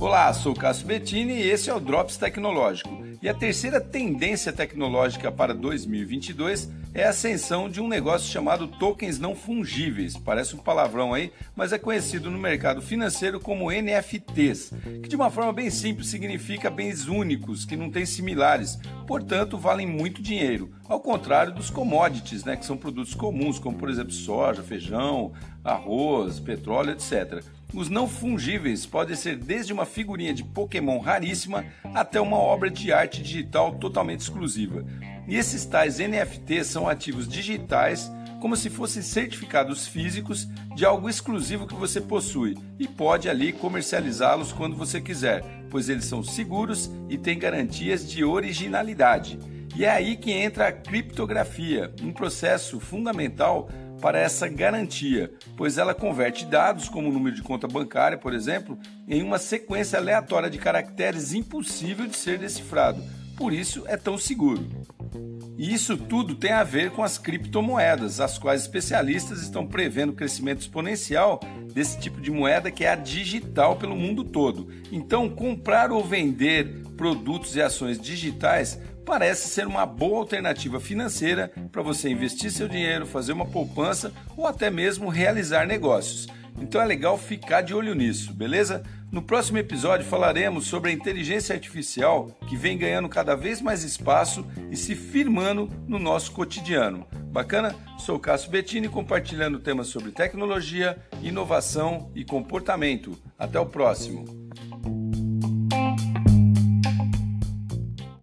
Olá, sou Cássio Bettini e esse é o Drops Tecnológico. E a terceira tendência tecnológica para 2022 é a ascensão de um negócio chamado tokens não fungíveis. Parece um palavrão aí, mas é conhecido no mercado financeiro como NFTs, que de uma forma bem simples significa bens únicos, que não têm similares, portanto valem muito dinheiro, ao contrário dos commodities, né, que são produtos comuns, como por exemplo soja, feijão, arroz, petróleo, etc. Os não fungíveis podem ser desde uma figurinha de Pokémon raríssima até uma obra de arte digital totalmente exclusiva. E esses tais NFTs são ativos digitais, como se fossem certificados físicos de algo exclusivo que você possui e pode ali comercializá-los quando você quiser, pois eles são seguros e têm garantias de originalidade. E é aí que entra a criptografia, um processo fundamental para essa garantia, pois ela converte dados, como o número de conta bancária, por exemplo, em uma sequência aleatória de caracteres impossível de ser decifrado. Por isso é tão seguro. E isso tudo tem a ver com as criptomoedas, as quais especialistas estão prevendo crescimento exponencial desse tipo de moeda que é a digital pelo mundo todo. Então, comprar ou vender produtos e ações digitais parece ser uma boa alternativa financeira para você investir seu dinheiro, fazer uma poupança ou até mesmo realizar negócios. Então é legal ficar de olho nisso, beleza? No próximo episódio falaremos sobre a inteligência artificial que vem ganhando cada vez mais espaço e se firmando no nosso cotidiano. Bacana? Sou o Cássio Bettini compartilhando temas sobre tecnologia, inovação e comportamento. Até o próximo!